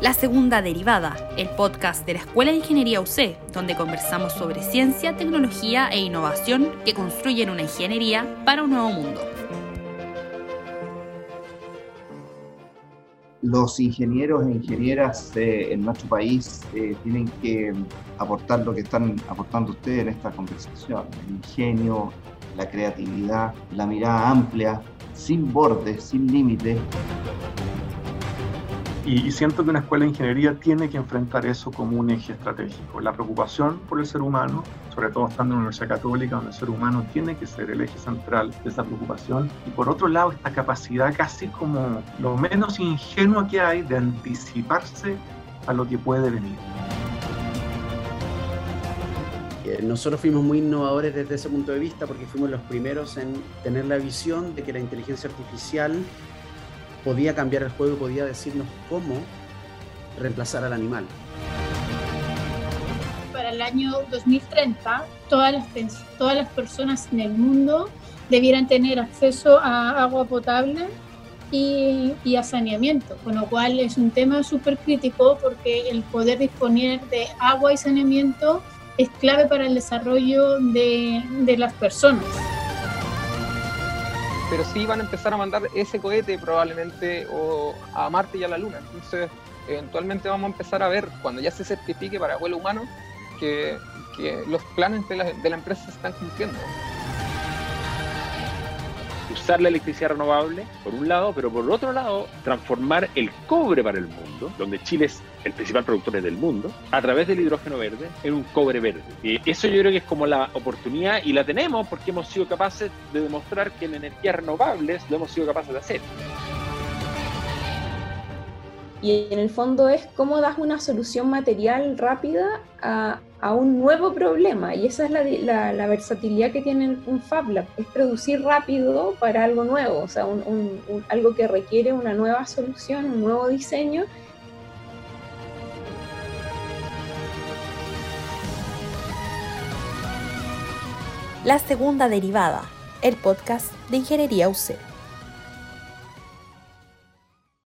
La Segunda Derivada, el podcast de la Escuela de Ingeniería UC, donde conversamos sobre ciencia, tecnología e innovación que construyen una ingeniería para un nuevo mundo. Los ingenieros e ingenieras eh, en nuestro país eh, tienen que aportar lo que están aportando ustedes en esta conversación, el ingenio, la creatividad, la mirada amplia, sin bordes, sin límites. Y, siento que una escuela de ingeniería tiene que enfrentar eso como un eje estratégico, la preocupación por el ser humano, sobre todo estando en una universidad católica donde el ser humano tiene que ser el eje central de esa preocupación, y por otro lado esta capacidad casi como lo menos ingenua que hay de anticiparse a lo que puede venir. Eh, nosotros fuimos muy innovadores desde ese punto de vista porque fuimos los primeros en tener la visión de que la inteligencia artificial podía cambiar el juego y podía decirnos cómo reemplazar al animal. Para el año 2030, todas las, todas las personas en el mundo debieran tener acceso a agua potable y, y, a saneamiento, con lo cual es un tema súper crítico porque el poder disponer de agua y saneamiento es clave para el desarrollo de, de las personas pero sí van a empezar a mandar ese cohete probablemente o a Marte y a la Luna. Entonces, eventualmente vamos a empezar a ver, cuando ya se certifique para vuelo humano, que, que los planes de la, de la empresa se están cumpliendo usar la electricidad renovable, por un lado, pero por otro lado, transformar el cobre para el mundo, donde Chile es el principal productor del mundo, a través del hidrógeno verde, en un cobre verde. Y eso yo creo que es como la oportunidad, y la tenemos porque hemos sido capaces de demostrar que en energías renovables lo hemos sido capaces de hacer. Y en el fondo es cómo das una solución material rápida a, un nuevo problema. Y esa es la, la, versatilidad que tiene un Fab Lab, es producir rápido para algo nuevo, o sea, un, algo que requiere una nueva solución, un nuevo diseño. La segunda derivada, el podcast de Ingeniería UC.